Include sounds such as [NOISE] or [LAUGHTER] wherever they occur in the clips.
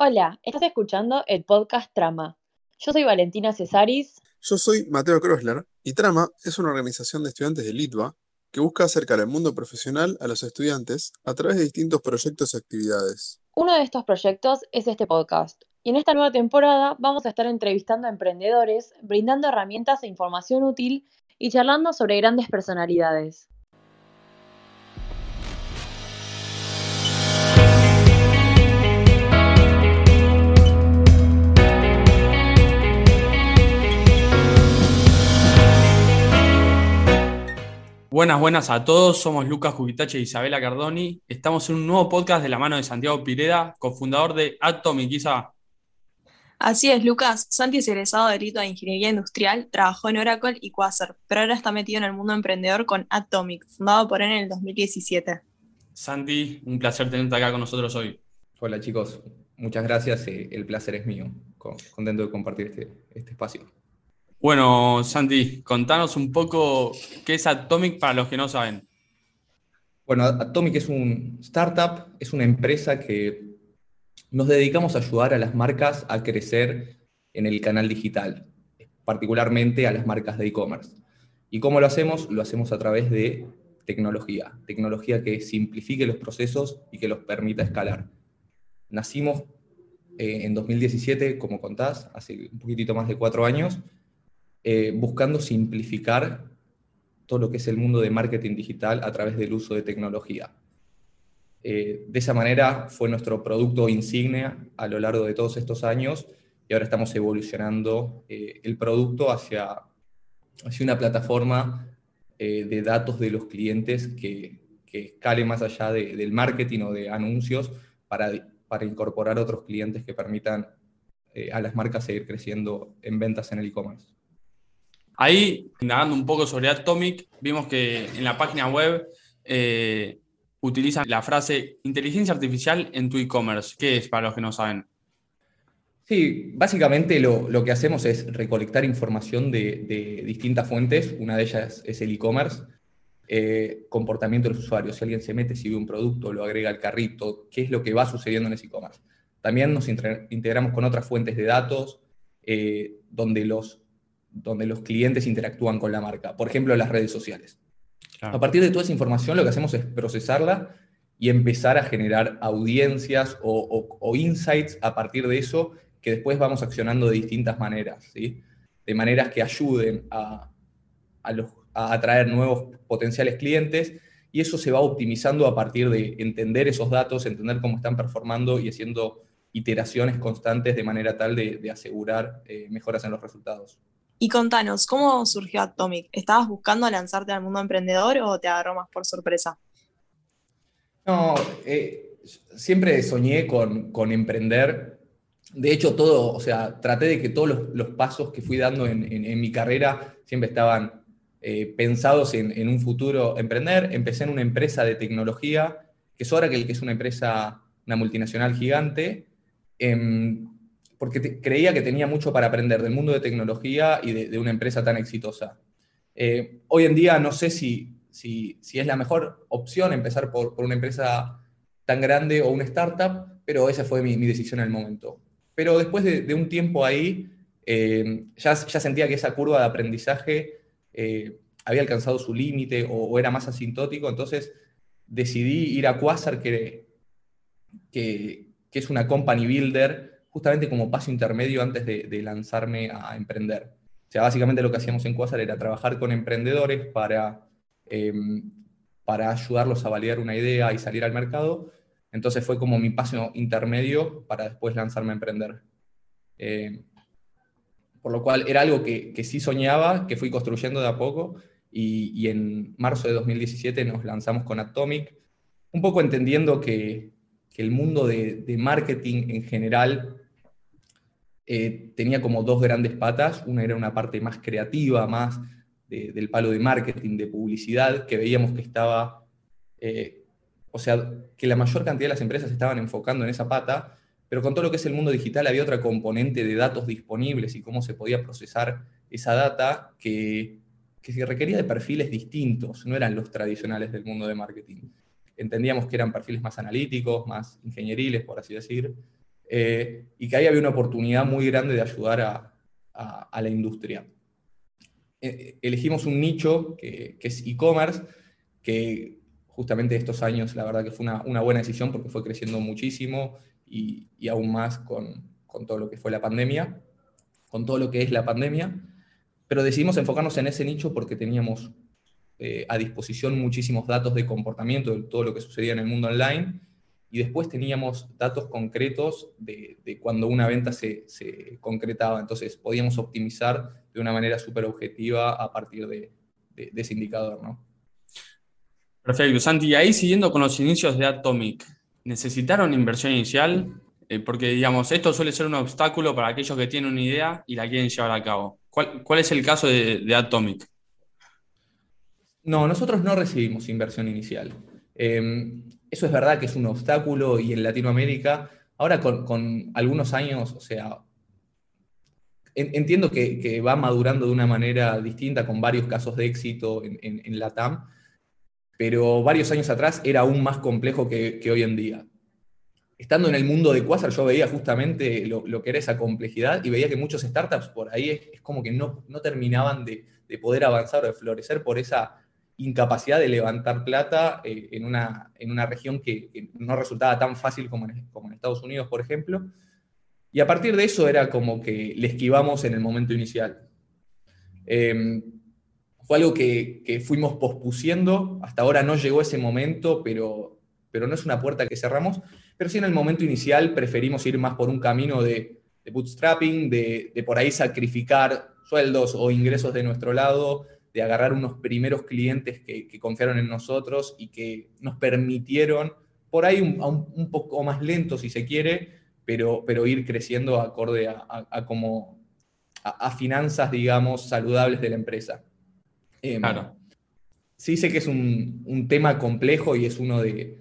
Hola, estás escuchando el podcast Trama. Yo soy Valentina Cesaris. Yo soy Mateo Krosler y Trama es una organización de estudiantes de Litva que busca acercar el mundo profesional a los estudiantes a través de distintos proyectos y actividades. Uno de estos proyectos es este podcast. Y en esta nueva temporada vamos a estar entrevistando a emprendedores, brindando herramientas e información útil y charlando sobre grandes personalidades. Buenas, buenas a todos. Somos Lucas Jubitache y Isabela Cardoni. Estamos en un nuevo podcast de la mano de Santiago Pireda, cofundador de Atomic. Isa. Así es, Lucas. Santi es egresado de Delito de Ingeniería Industrial, trabajó en Oracle y Quasar, pero ahora está metido en el mundo emprendedor con Atomic, fundado por él en el 2017. Santi, un placer tenerte acá con nosotros hoy. Hola chicos, muchas gracias. eh, El placer es mío. Contento de compartir este, este espacio. Bueno, Santi, contanos un poco qué es Atomic para los que no saben. Bueno, Atomic es un startup, es una empresa que nos dedicamos a ayudar a las marcas a crecer en el canal digital, particularmente a las marcas de e-commerce. ¿Y cómo lo hacemos? Lo hacemos a través de tecnología, tecnología que simplifique los procesos y que los permita escalar. Nacimos eh, en 2017, como contás, hace un poquitito más de cuatro años, eh, buscando simplificar todo lo que es el mundo de marketing digital a través del uso de tecnología. Eh, de esa manera fue nuestro producto insignia a lo largo de todos estos años y ahora estamos evolucionando eh, el producto hacia, hacia una plataforma de datos de los clientes que, que escale más allá de- del marketing o de anuncios para, para incorporar otros clientes que permitan a las marcas seguir creciendo en ventas en el e-commerce. Ahí, indagando un poco sobre Atomic, vimos que en la página web eh, utilizan la frase inteligencia artificial en tu e-commerce. ¿Qué es para los que no saben? Sí, básicamente lo, lo que hacemos es recolectar información de, de distintas fuentes. Una de ellas es el e-commerce, eh, comportamiento de los usuarios. Si alguien se mete, si ve un producto, lo agrega al carrito, qué es lo que va sucediendo en ese e-commerce. También nos integramos con otras fuentes de datos eh, donde, los, donde los clientes interactúan con la marca. Por ejemplo, las redes sociales. A partir de toda esa información lo que hacemos es procesarla y empezar a generar audiencias o, o- o insights a partir de eso que después vamos accionando de distintas maneras, ¿sí? De maneras que ayuden a, a los- a atraer nuevos potenciales clientes y eso se va optimizando a partir de entender esos datos, entender cómo están performando y haciendo iteraciones constantes de manera tal de, de asegurar eh, mejoras en los resultados. Y contanos, ¿cómo surgió Atomic? ¿Estabas buscando lanzarte al mundo emprendedor o te agarró más por sorpresa? No, eh, siempre soñé con, con emprender. De hecho, todo, o sea, traté de que todos los, pasos que fui dando en, en- en mi carrera siempre estaban eh, pensados en, en un futuro emprender. Empecé en una empresa de tecnología, que es Oracle, que es una empresa, una multinacional gigante, em, porque te- creía que tenía mucho para aprender del mundo de tecnología y de, de una empresa tan exitosa. Eh, hoy en día no sé si, si, si es la mejor opción empezar por, por una empresa tan grande o una startup, pero esa fue mi, mi decisión en el momento. Pero después de, de un tiempo ahí, eh, ya, ya sentía que esa curva de aprendizaje eh, había alcanzado su límite o, o era más asintótico, entonces decidí ir a Quasar, que, que, que es una company builder, justamente como paso intermedio antes de, de lanzarme a emprender. O sea, básicamente lo que hacíamos en Quasar era trabajar con emprendedores para, eh, para ayudarlos a validar una idea y salir al mercado. Entonces fue como mi paso intermedio para después lanzarme a emprender. Eh, por lo cual era algo que, que sí soñaba, que fui construyendo de a poco, y, y en marzo de 2017 nos lanzamos con Atomic, un poco entendiendo que, que el mundo de, de marketing en general eh, tenía como dos grandes patas. Una era una parte más creativa, más de- del palo de marketing, de publicidad, que veíamos que estaba, eh, o sea, que la mayor cantidad de las empresas estaban enfocando en esa pata, pero con todo lo que es el mundo digital había otra componente de datos disponibles y cómo se podía procesar esa data que, que se requería de perfiles distintos, no eran los tradicionales del mundo de marketing. Entendíamos que eran perfiles más analíticos, más ingenieriles, por así decir, eh, y que ahí había una oportunidad muy grande de ayudar a, la industria. Eh, elegimos un nicho que, es e-commerce, que justamente estos años la verdad que fue una, buena decisión porque fue creciendo muchísimo y, aún más con, con todo lo que fue la pandemia, con todo lo que es la pandemia, pero decidimos enfocarnos en ese nicho porque teníamos eh, a disposición muchísimos datos de comportamiento de todo lo que sucedía en el mundo online y después teníamos datos concretos de, cuando una venta se, concretaba. Entonces podíamos optimizar de una manera súper objetiva a partir de, ese indicador. ¿no? Perfecto, Santi. Y ahí siguiendo con los inicios de Atomic, ¿necesitaron inversión inicial? Eh, porque, digamos, esto suele ser un obstáculo para aquellos que tienen una idea y la quieren llevar a cabo. ¿Cuál, es el caso de Atomic? No, nosotros no recibimos inversión inicial. Em, eso es verdad que es un obstáculo y en Latinoamérica, ahora con, algunos años, o sea, entiendo que, va madurando de una manera distinta con varios casos de éxito en, la TAM, pero varios años atrás era aún más complejo que, hoy en día. Estando en el mundo de Quasar, yo veía justamente lo, que era esa complejidad y veía que muchos startups por ahí es, como que no, terminaban de, de poder avanzar o de florecer por esa incapacidad de levantar plata eh, en, una, en, una, región que, no resultaba tan fácil como en, como en, Estados Unidos, por ejemplo. Y a partir de eso era como que le esquivamos en el momento inicial. Em, fue algo que, que, fuimos pospusiendo, hasta ahora no llegó ese momento, pero, pero no es una puerta que cerramos, pero sí en el momento inicial preferimos ir más por un camino de, de bootstrapping, de, de por ahí sacrificar sueldos o ingresos de nuestro lado, de agarrar unos primeros clientes que, confiaron en nosotros y que nos permitieron, por ahí un, poco más lento si se quiere, pero, pero ir creciendo acorde a, como, a, finanzas, digamos, saludables de la empresa. Em, claro. Sí sé que es un, tema complejo y es uno de,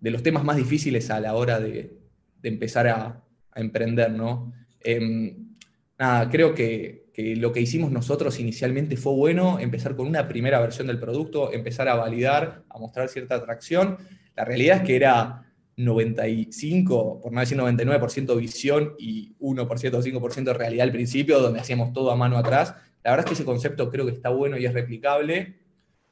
los temas más difíciles a la hora de, empezar a, emprender, ¿no? Em, nada, creo que lo que hicimos nosotros inicialmente fue bueno, empezar con una primera versión del producto, empezar a validar, a mostrar cierta atracción. La realidad es que era 95, por no decir 99% visión y 1% o 5% realidad al principio, donde hacíamos todo a mano atrás. La verdad es que ese concepto creo que está bueno y es replicable.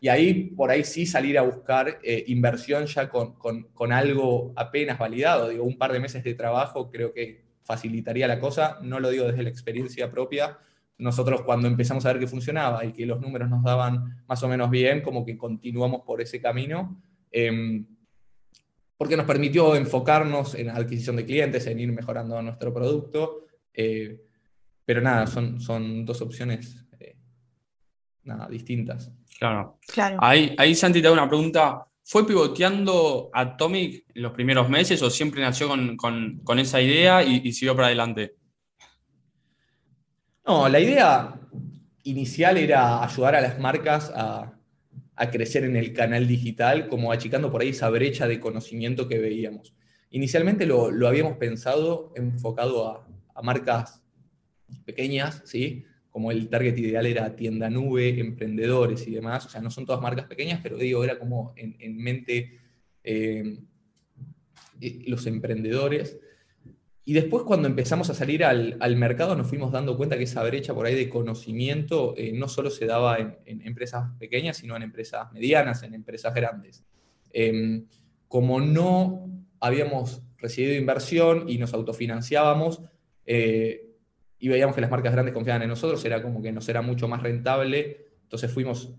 Y ahí, por ahí sí salir a buscar eh, inversión ya con, con, algo apenas validado. Digo, un par de meses de trabajo creo que facilitaría la cosa. No lo digo desde la experiencia propia, nosotros cuando empezamos a ver que funcionaba y que los números nos daban más o menos bien, como que continuamos por ese camino, em, porque nos permitió enfocarnos en la adquisición de clientes, en ir mejorando nuestro producto, eh, pero nada, son, son dos opciones eh, nada, distintas. Claro. claro. Ahí, ahí Santi te da una pregunta. ¿Fue pivoteando Atomic en los primeros meses o siempre nació con, esa idea y, y siguió para adelante? No, la idea inicial era ayudar a las marcas a, crecer en el canal digital, como achicando por ahí esa brecha de conocimiento que veíamos. Inicialmente lo, habíamos pensado enfocado a, marcas pequeñas, ¿sí? Como el target ideal era tienda nube, emprendedores y demás. O sea, no son todas marcas pequeñas, pero digo, era como en, mente eh, los emprendedores. Y después cuando empezamos a salir al, mercado nos fuimos dando cuenta que esa brecha por ahí de conocimiento eh, no solo se daba en, empresas pequeñas, sino en empresas medianas, en empresas grandes. Em, como no habíamos recibido inversión y nos autofinanciábamos eh, y veíamos que las marcas grandes confiaban en nosotros, era como que nos era mucho más rentable, entonces fuimos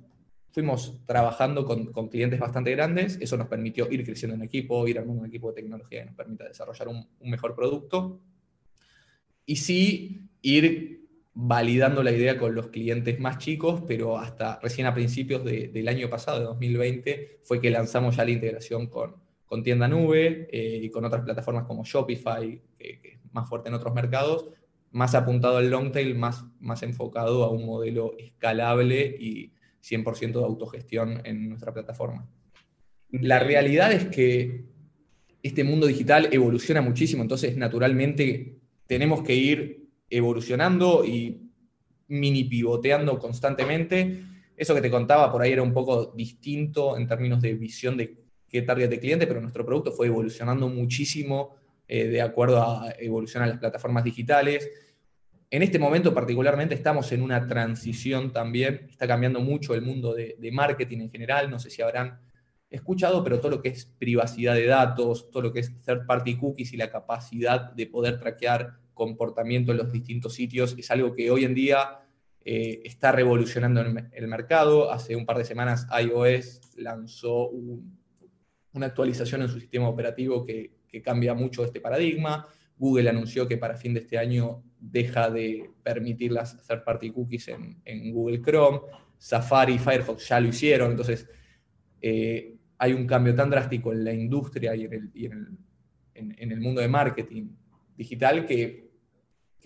fuimos trabajando con, clientes bastante grandes, eso nos permitió ir creciendo en equipo, ir armando un equipo de tecnología que nos permita desarrollar un, mejor producto, y sí ir validando la idea con los clientes más chicos, pero hasta recién a principios del año pasado, de 2020, fue que lanzamos ya la integración con, con tienda nube eh, y con otras plataformas como Shopify, que, es más fuerte en otros mercados, más apuntado al long tail, más, más enfocado a un modelo escalable y 100% de autogestión en nuestra plataforma. La realidad es que este mundo digital evoluciona muchísimo, entonces naturalmente tenemos que ir evolucionando y mini pivoteando constantemente. Eso que te contaba por ahí era un poco distinto en términos de visión de qué target de cliente, pero nuestro producto fue evolucionando muchísimo eh, de acuerdo a evolucionar las plataformas digitales. En este momento particularmente estamos en una transición también, está cambiando mucho el mundo de, de marketing en general, no sé si habrán escuchado, pero todo lo que es privacidad de datos, todo lo que es third party cookies y la capacidad de poder traquear comportamiento en los distintos sitios es algo que hoy en día eh, está revolucionando el, mercado. Hace un par de semanas iOS lanzó una actualización en su sistema operativo que, cambia mucho este paradigma. Google anunció que para fin de este año deja de permitir las third party cookies en, Google Chrome. Safari y Firefox ya lo hicieron. Entonces, eh, hay un cambio tan drástico en la industria y en el, mundo de marketing digital que,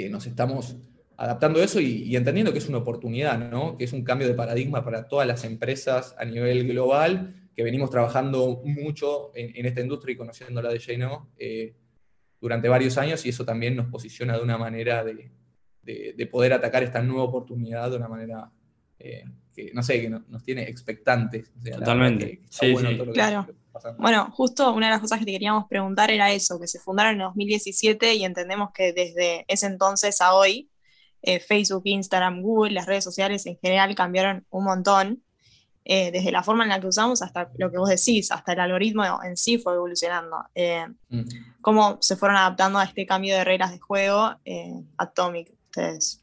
nos estamos adaptando a eso y, entendiendo que es una oportunidad, ¿no? que es un cambio de paradigma para todas las empresas a nivel global, que venimos trabajando mucho en, esta industria y conociéndola de lleno eh, durante varios años y eso también nos posiciona de una manera de, poder atacar esta nueva oportunidad de una manera eh, que, no sé, que nos tiene expectantes. Totalmente. sí, sí. claro. Bueno, justo una de las cosas que te queríamos preguntar era eso, que se fundaron en 2017 y entendemos que desde ese entonces a hoy, eh, Facebook, Instagram, Google, las redes sociales en general cambiaron un montón, eh, desde la forma en la que usamos hasta lo que vos decís, hasta el algoritmo en sí fue evolucionando. Mm. ¿Cómo se fueron adaptando a este cambio de reglas de juego Atomic ustedes?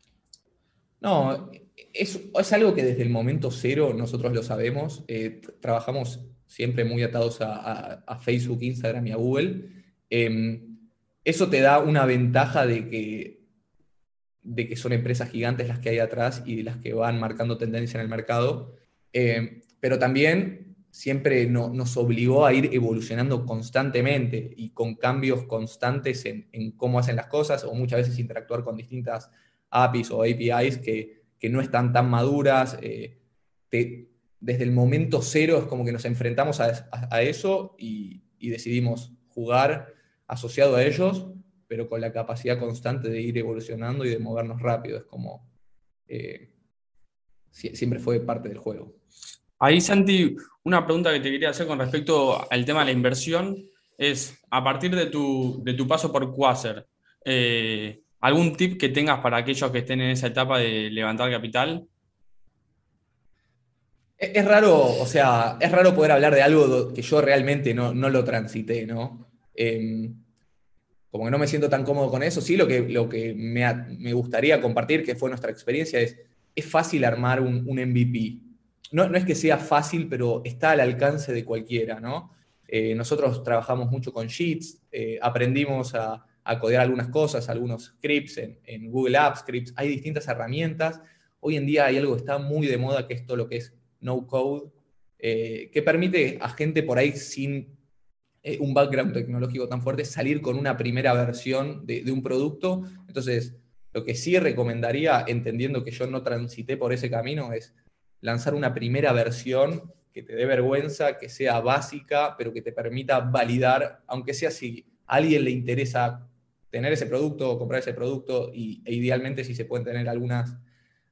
No, es, algo que desde el momento cero nosotros lo sabemos. Eh, trabajamos siempre muy atados a, Facebook, Instagram y a Google. Em, eso te da una ventaja de que, de que son empresas gigantes las que hay atrás y las que van marcando tendencia en el mercado. Em, pero también siempre nos obligó a ir evolucionando constantemente y con cambios constantes en, cómo hacen las cosas o muchas veces interactuar con distintas APIs o APIs que, que no están tan maduras. Eh, desde el momento cero es como que nos enfrentamos a, eso y, decidimos jugar asociado a ellos, pero con la capacidad constante de ir evolucionando y de movernos rápido. Es como eh, siempre fue parte del juego. Ahí, Santi, una pregunta que te quería hacer con respecto al tema de la inversión es, a partir de tu, de tu paso por Quasar, eh, ¿Algún tip que tengas para aquellos que estén en esa etapa de levantar capital? Es raro, o sea, es raro poder hablar de algo que yo realmente no, lo transité, ¿no? Em, como que no me siento tan cómodo con eso. Sí, lo que, lo que me, gustaría compartir, que fue nuestra experiencia, es, es fácil armar un, MVP. No, no, es que sea fácil, pero está al alcance de cualquiera, ¿no? Eh, nosotros trabajamos mucho con Sheets, eh, aprendimos a, a codear algunas cosas, algunos scripts en, Google Apps, scripts, hay distintas herramientas. Hoy en día hay algo que está muy de moda, que es todo lo que es no code, eh, que permite a gente por ahí sin un background tecnológico tan fuerte salir con una primera versión de, un producto. Entonces, lo que sí recomendaría, entendiendo que yo no transité por ese camino, es lanzar una primera versión que te dé vergüenza, que sea básica, pero que te permita validar, aunque sea si a alguien le interesa tener ese producto o comprar ese producto y, e idealmente si se pueden tener algunas,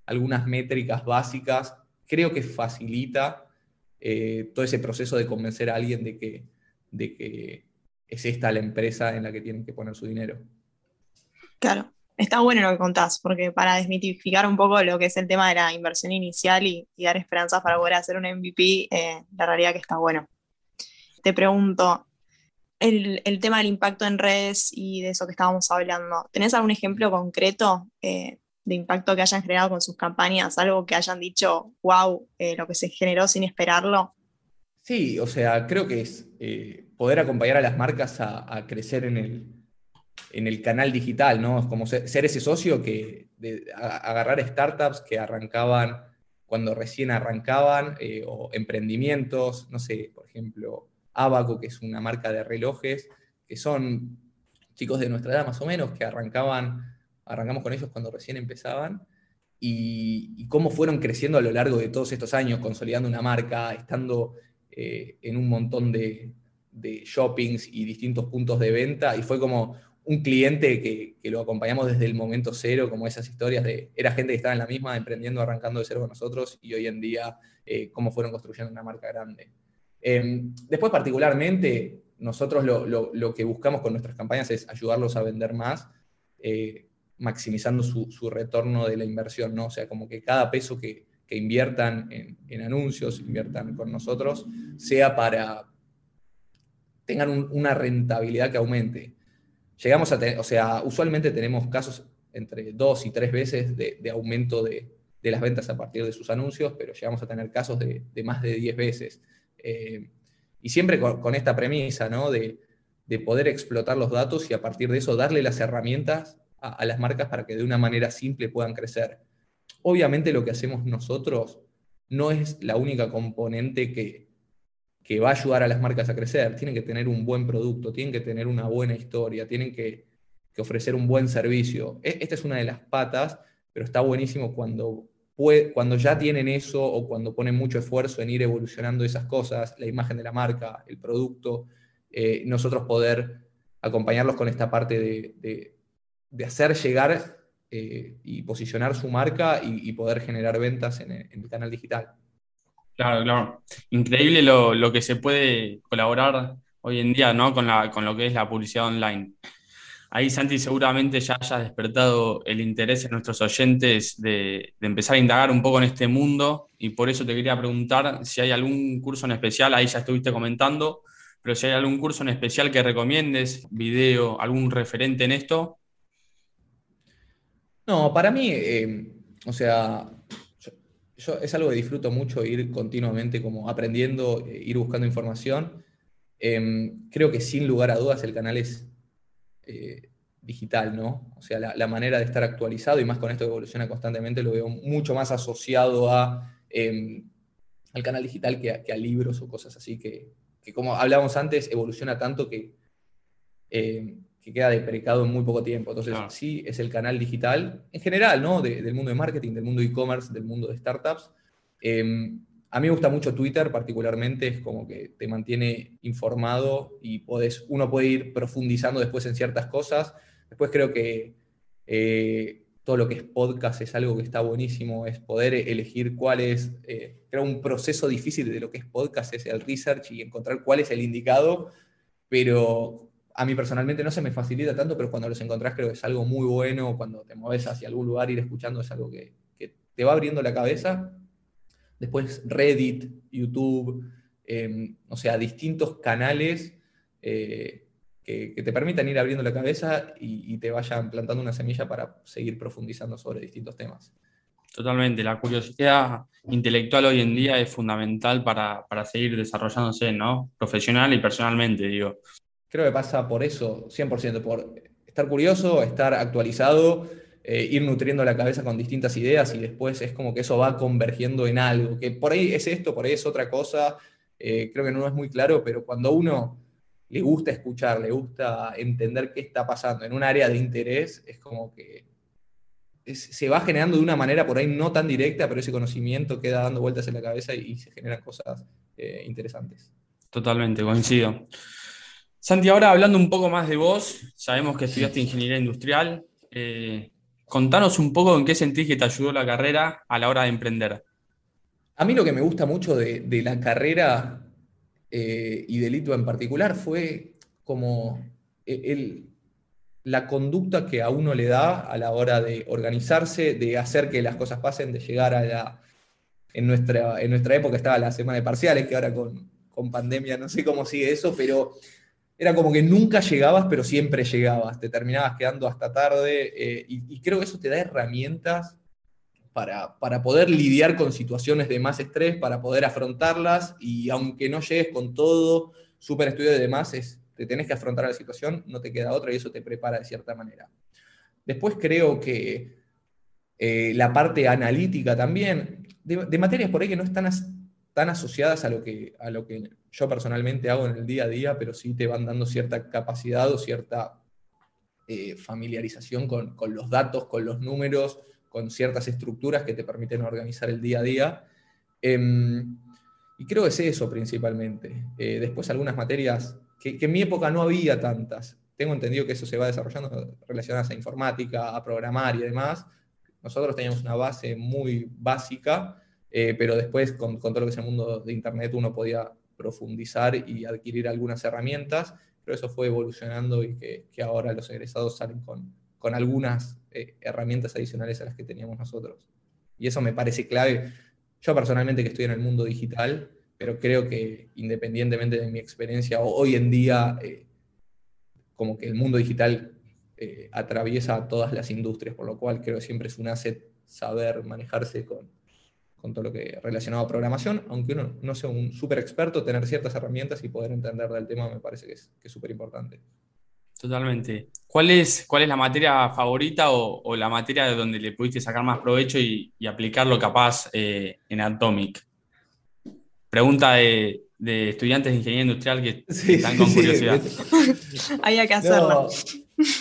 algunas métricas básicas, creo que facilita eh, todo ese proceso de convencer a alguien de que, de que es esta la empresa en la que tienen que poner su dinero. Claro, está bueno lo que contás, porque para desmitificar un poco lo que es el tema de la inversión inicial y, dar esperanzas para poder hacer un MVP, eh, la realidad que está bueno. Te pregunto, el, tema del impacto en redes y de eso que estábamos hablando. ¿Tenés algún ejemplo concreto eh, de impacto que hayan generado con sus campañas? Algo que hayan dicho, wow, eh, lo que se generó sin esperarlo. Sí, o sea, creo que es poder acompañar a las marcas a, crecer en el, en el, canal digital, ¿no? Es como ser, ese socio que agarrar startups que arrancaban cuando recién arrancaban o emprendimientos, no sé, por ejemplo, Abaco, que es una marca de relojes, que son chicos de nuestra edad más o menos, que arrancaban, arrancamos con ellos cuando recién empezaban, y, cómo fueron creciendo a lo largo de todos estos años, consolidando una marca, estando eh, en un montón de, shoppings y distintos puntos de venta, y fue como un cliente que, lo acompañamos desde el momento cero, como esas historias de, era gente que estaba en la misma, emprendiendo, arrancando de cero con nosotros, y hoy en día, eh, cómo fueron construyendo una marca grande. Em, después, particularmente, nosotros lo, que buscamos con nuestras campañas es ayudarlos a vender más, eh, maximizando su, retorno de la inversión, ¿no? O sea, como que cada peso que, inviertan en, anuncios, inviertan con nosotros, sea para tengan una rentabilidad que aumente. Llegamos a tener, o sea, usualmente tenemos casos entre dos y tres veces de, aumento de, las ventas a partir de sus anuncios, pero llegamos a tener casos de, más de diez veces. Eh, y siempre con, esta premisa, ¿no? De, poder explotar los datos y a partir de eso darle las herramientas a, las marcas para que de una manera simple puedan crecer. Obviamente lo que hacemos nosotros no es la única componente que, que va a ayudar a las marcas a crecer. Tienen que tener un buen producto, tienen que tener una buena historia, tienen que, ofrecer un buen servicio. E, esta es una de las patas, pero está buenísimo cuando cuando ya tienen eso o cuando ponen mucho esfuerzo en ir evolucionando esas cosas, la imagen de la marca, el producto, eh, nosotros poder acompañarlos con esta parte de, hacer llegar eh, y posicionar su marca y, poder generar ventas en el, canal digital. Claro, claro. Increíble lo, que se puede colaborar hoy en día ¿no? con, con lo que es la publicidad online. Ahí, Santi, seguramente ya hayas despertado el interés en nuestros oyentes de, empezar a indagar un poco en este mundo y por eso te quería preguntar si hay algún curso en especial, ahí ya estuviste comentando, pero si hay algún curso en especial que recomiendes, video, algún referente en esto. No, para mí, eh, o sea, yo, es algo que disfruto mucho ir continuamente como aprendiendo, eh, ir buscando información. Em, creo que sin lugar a dudas el canal es eh, digital, ¿no? O sea, la, manera de estar actualizado y más con esto que evoluciona constantemente lo veo mucho más asociado a, em, al canal digital que a, libros o cosas así que, como hablábamos antes, evoluciona tanto que, em, que queda deprecado en muy poco tiempo. Entonces, sí, es el canal digital en general, ¿no? del mundo de marketing, del mundo de e-commerce, del mundo de startups. Em, a mí me gusta mucho Twitter, particularmente, es como que te mantiene informado y podés, uno puede ir profundizando después en ciertas cosas. Después creo que eh, todo lo que es podcast es algo que está buenísimo, es poder elegir cuál es, eh, creo un proceso difícil de lo que es podcast es el research y encontrar cuál es el indicado, pero a mí personalmente no se me facilita tanto, pero cuando los encontrás creo que es algo muy bueno, cuando te mueves hacia algún lugar, ir escuchando es algo que, que te va abriendo la cabeza después Reddit, YouTube, em, o sea, distintos canales eh, que, te permitan ir abriendo la cabeza y, te vayan plantando una semilla para seguir profundizando sobre distintos temas. Totalmente, la curiosidad intelectual hoy en día es fundamental para, para seguir desarrollándose, ¿no? Profesional y personalmente, digo. Creo que pasa por eso, 100%, por estar curioso, estar actualizado eh, ir nutriendo la cabeza con distintas ideas y después es como que eso va convergiendo en algo, que por ahí es esto, por ahí es otra cosa, eh, creo que no es muy claro, pero cuando uno le gusta escuchar, le gusta entender qué está pasando en un área de interés, es como que se va generando de una manera por ahí no tan directa, pero ese conocimiento queda dando vueltas en la cabeza y, se generan cosas eh, interesantes. Totalmente, coincido. Santi, ahora hablando un poco más de vos, sabemos que estudiaste ingeniería industrial. Contanos un poco en qué sentís que te ayudó la carrera a la hora de emprender. A mí lo que me gusta mucho de, la carrera eh, y del ITBA en particular fue como la conducta que a uno le da a la hora de organizarse, de hacer que las cosas pasen, de llegar a la... En nuestra, en nuestra época estaba la semana de parciales, que ahora con, con pandemia no sé cómo sigue eso, pero era como que nunca llegabas, pero siempre llegabas, te terminabas quedando hasta tarde, eh, y, creo que eso te da herramientas para, poder lidiar con situaciones de más estrés, para poder afrontarlas, y aunque no llegues con todo súper estudio de demás, es, te tenés que afrontar la situación, no te queda otra, y eso te prepara de cierta manera. Después creo que eh, la parte analítica también, de, de, materias por ahí que no están tan asociadas a lo, que, a lo que yo personalmente hago en el día a día, pero sí te van dando cierta capacidad o cierta eh, familiarización con, los datos, con los números, con ciertas estructuras que te permiten organizar el día a día. Em, y creo que es eso principalmente. Eh, después algunas materias que, en mi época no había tantas. Tengo entendido que eso se va desarrollando relacionadas a informática, a programar y demás. Nosotros teníamos una base muy básica, eh, pero después con, todo lo que es el mundo de Internet uno podía profundizar y adquirir algunas herramientas, pero eso fue evolucionando y que, ahora los egresados salen con, con algunas eh, herramientas adicionales a las que teníamos nosotros. Y eso me parece clave. Yo personalmente que estoy en el mundo digital, pero creo que independientemente de mi experiencia, hoy en día, eh, como que el mundo digital eh, atraviesa todas las industrias, por lo cual creo que siempre es un asset saber manejarse con, con todo lo que relacionado a programación, aunque uno no sea un súper experto, tener ciertas herramientas y poder entender del tema me parece que es súper importante. Totalmente. ¿Cuál es, ¿Cuál es la materia favorita o, la materia de donde le pudiste sacar más provecho y, aplicarlo capaz eh, en Atomic? Pregunta de, estudiantes de ingeniería industrial que están con curiosidad. [LAUGHS] [LAUGHS] Hay que hacerlo.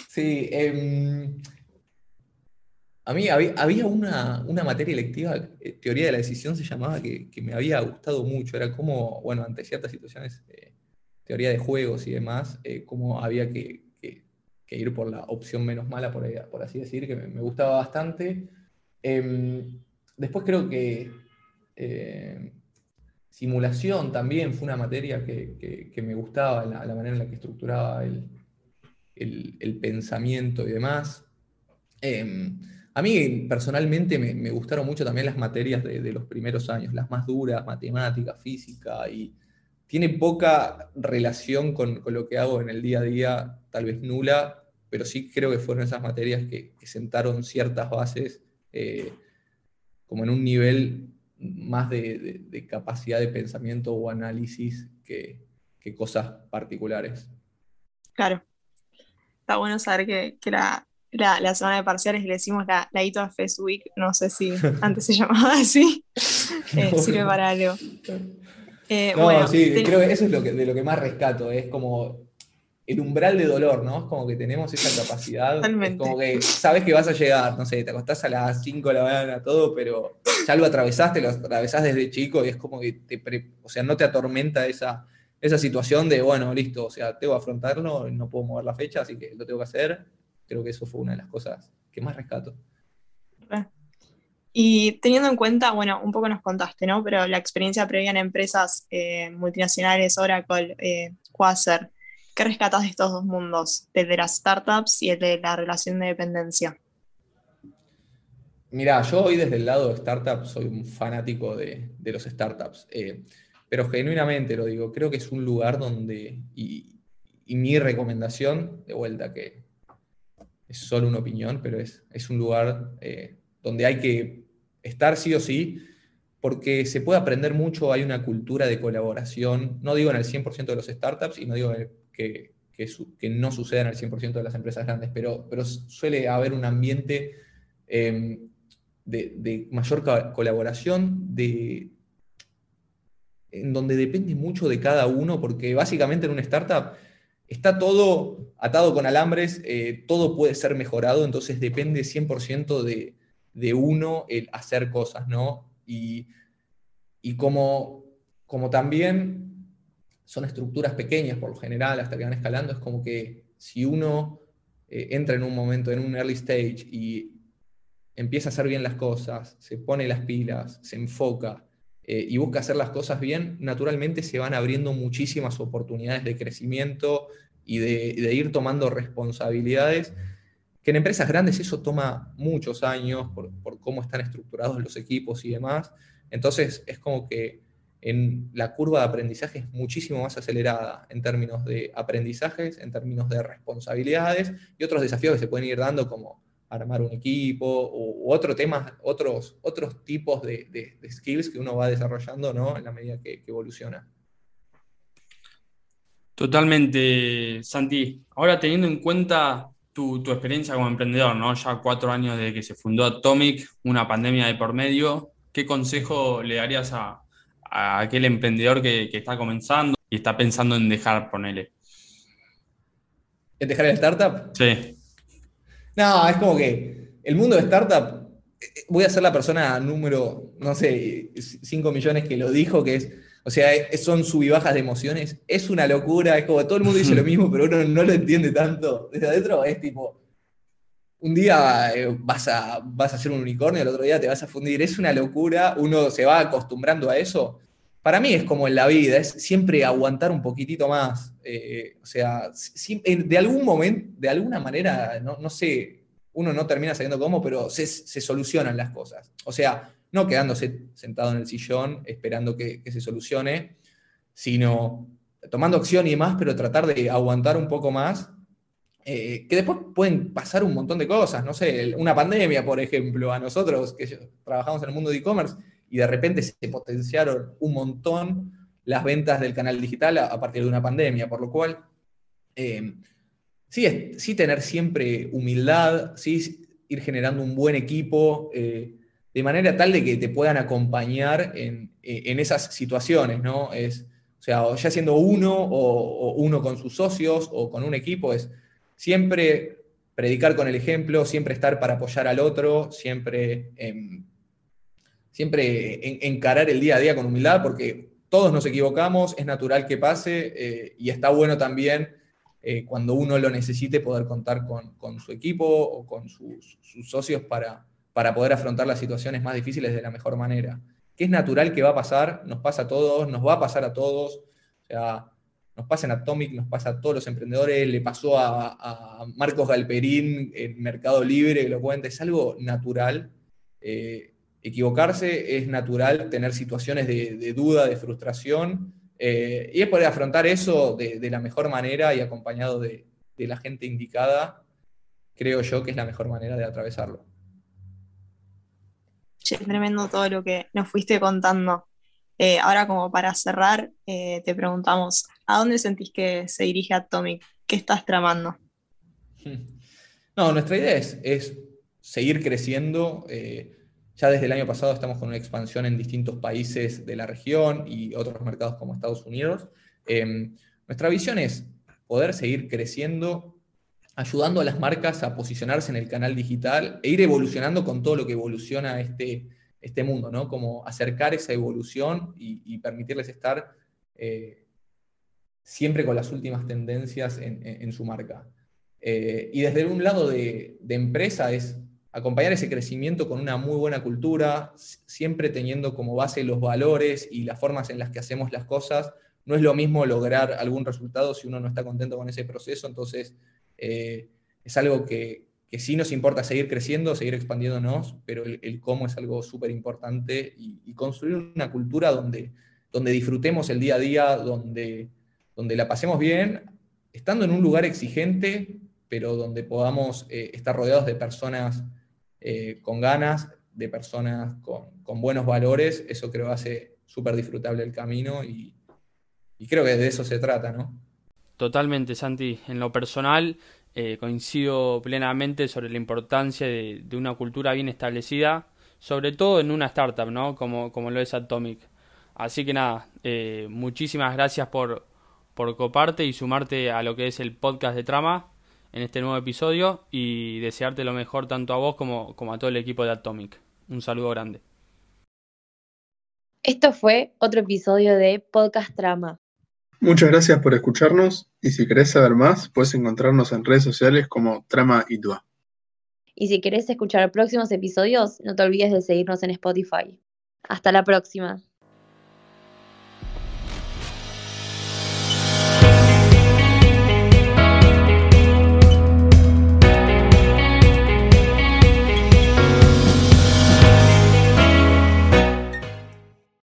sí, em, a mí había, una, materia electiva, eh, teoría de la decisión se llamaba, que, me había gustado mucho. Era como, bueno, ante ciertas situaciones, eh, teoría de juegos y demás, eh, cómo había que, ir por la opción menos mala, por, así decir, que me, gustaba bastante. Em, después creo que simulación también fue una materia que, me gustaba, la, la, manera en la que estructuraba el, el pensamiento y demás. Em, a mí personalmente me, gustaron mucho también las materias de, los primeros años, las más duras, matemática, física, y tiene poca relación con, lo que hago en el día a día, tal vez nula, pero sí creo que fueron esas materias que, sentaron ciertas bases eh, como en un nivel más de, capacidad de pensamiento o análisis que, cosas particulares. Claro. Está bueno saber que, que la, la, semana de parciales le decimos la, la ITO Fest Week, no sé si antes se [LAUGHS] llamaba así, [LAUGHS] eh, sirve para algo. Eh, no, sí, creo que eso es lo que, de lo que más rescato, es como el umbral de dolor, ¿no? Es como que tenemos esa capacidad, es como que sabes que vas a llegar, no sé, te acostás a las 5 de la mañana, todo, pero ya lo atravesaste, lo atravesás desde chico y es como que te, o sea, no te atormenta esa, esa situación de, bueno, listo, o sea, tengo que afrontarlo, no puedo mover la fecha, así que lo tengo que hacer, creo que eso fue una de las cosas que más rescato. Y teniendo en cuenta, bueno, un poco nos contaste, ¿no? Pero la experiencia previa en empresas eh, multinacionales, Oracle, eh, Quasar, ¿qué rescatas de estos dos mundos? El de las startups y el de la relación de dependencia. Mira, yo hoy desde el lado de startups soy un fanático de, los startups, eh, pero genuinamente lo digo, creo que es un lugar donde, y mi recomendación, de vuelta, que es solo una opinión, pero es, es un lugar eh, donde hay que estar sí o sí, porque se puede aprender mucho, hay una cultura de colaboración, no digo en el 100% de los startups y no digo que, que, no suceda en el 100% de las empresas grandes, pero, pero suele haber un ambiente em, de, mayor colaboración, de, en donde depende mucho de cada uno, porque básicamente en una startup está todo atado con alambres, eh, todo puede ser mejorado, entonces depende 100% de, de, uno el hacer cosas, ¿no? Y, como, como también son estructuras pequeñas por lo general, hasta que van escalando, es como que si uno eh, entra en un momento, en un early stage y empieza a hacer bien las cosas, se pone las pilas, se enfoca eh, y busca hacer las cosas bien, naturalmente se van abriendo muchísimas oportunidades de crecimiento y de, ir tomando responsabilidades, que en empresas grandes eso toma muchos años por, cómo están estructurados los equipos y demás. Entonces es como que en la curva de aprendizaje es muchísimo más acelerada en términos de aprendizajes, en términos de responsabilidades y otros desafíos que se pueden ir dando como armar un equipo u, otro tema, otros, otros tipos de, skills que uno va desarrollando ¿no? en la medida que, evoluciona. Totalmente, Santi. Ahora teniendo en cuenta tu, experiencia como emprendedor, ¿no? Ya cuatro años desde que se fundó Atomic, una pandemia de por medio, ¿qué consejo le darías a, aquel emprendedor que, que, está comenzando y está pensando en dejar, ponele? ¿En dejar el startup? Sí. No, es como que el mundo de startup, eh, voy a ser la persona número, no sé, 5 millones que lo dijo, que es, o sea, son sub y bajas de emociones. Es una locura, es como todo el mundo dice lo [LAUGHS] mismo, pero uno no lo entiende tanto. Desde adentro es tipo, un día eh, vas a, vas a ser un unicornio, el otro día te vas a fundir. Es una locura, uno se va acostumbrando a eso. Para mí es como en la vida, es siempre aguantar un poquitito más. Eh, o sea, de algún momento, de alguna manera, no, sé, uno no termina sabiendo cómo, pero se, solucionan las cosas. O sea, no quedándose sentado en el sillón esperando que, se solucione, sino tomando acción y demás, pero tratar de aguantar un poco más eh, que después pueden pasar un montón de cosas, no sé, una pandemia, por ejemplo, a nosotros que trabajamos en el mundo de e-commerce, y de repente se potenciaron un montón las ventas del canal digital a, partir de una pandemia, por lo cual eh, sí, sí tener siempre humildad, sí ir generando un buen equipo, eh, de manera tal de que te puedan acompañar en, esas situaciones, ¿no? Es, o sea, ya siendo uno o, uno con sus socios o con un equipo, es siempre predicar con el ejemplo, siempre estar para apoyar al otro, siempre... Em, siempre encarar el día a día con humildad, porque todos nos equivocamos, es natural que pase eh, y está bueno también eh, cuando uno lo necesite poder contar con, su equipo o con sus, socios para, para poder afrontar las situaciones más difíciles de la mejor manera. Que es natural que va a pasar, nos pasa a todos, nos va a pasar a todos. O sea, nos pasa en Atomic, nos pasa a todos los emprendedores, le pasó a, Marcos Galperín en Mercado Libre, que lo cuenta, es algo natural. Eh, equivocarse, es natural tener situaciones de, duda, de frustración, eh, y es poder afrontar eso de, la mejor manera y acompañado de, la gente indicada, creo yo que es la mejor manera de atravesarlo. Che, tremendo todo lo que nos fuiste contando. Eh, ahora como para cerrar, eh, te preguntamos, ¿a dónde sentís que se dirige Atomic? ¿Qué estás tramando? [LAUGHS] No, nuestra idea es, seguir creciendo. Ya desde el año pasado estamos con una expansión en distintos países de la región y otros mercados como Estados Unidos. Em, nuestra visión es poder seguir creciendo, ayudando a las marcas a posicionarse en el canal digital e ir evolucionando con todo lo que evoluciona este, este mundo, ¿no? Como acercar esa evolución y, permitirles estar eh, siempre con las últimas tendencias en, su marca. Eh, y desde un lado de, de empresa es acompañar ese crecimiento con una muy buena cultura, siempre teniendo como base los valores y las formas en las que hacemos las cosas. No es lo mismo lograr algún resultado si uno no está contento con ese proceso, entonces eh, es algo que, sí nos importa seguir creciendo, seguir expandiéndonos, pero el, cómo es algo súper importante y, construir una cultura donde, donde disfrutemos el día a día, donde, donde la pasemos bien, estando en un lugar exigente, pero donde podamos eh, estar rodeados de personas eh, con ganas, de personas con, buenos valores, eso creo hace súper disfrutable el camino y, creo que de eso se trata, ¿no? Totalmente, Santi. En lo personal, eh, coincido plenamente sobre la importancia de, una cultura bien establecida, sobre todo en una startup, ¿no? Como, como lo es Atomic. Así que nada, eh, muchísimas gracias por, por coparte y sumarte a lo que es el podcast de Trama en este nuevo episodio y desearte lo mejor tanto a vos como, como a todo el equipo de Atomic. Un saludo grande. Esto fue otro episodio de Podcast Trama. Muchas gracias por escucharnos y si querés saber más, puedes encontrarnos en redes sociales como Trama y Tua. Y si querés escuchar próximos episodios, no te olvides de seguirnos en Spotify. Hasta la próxima.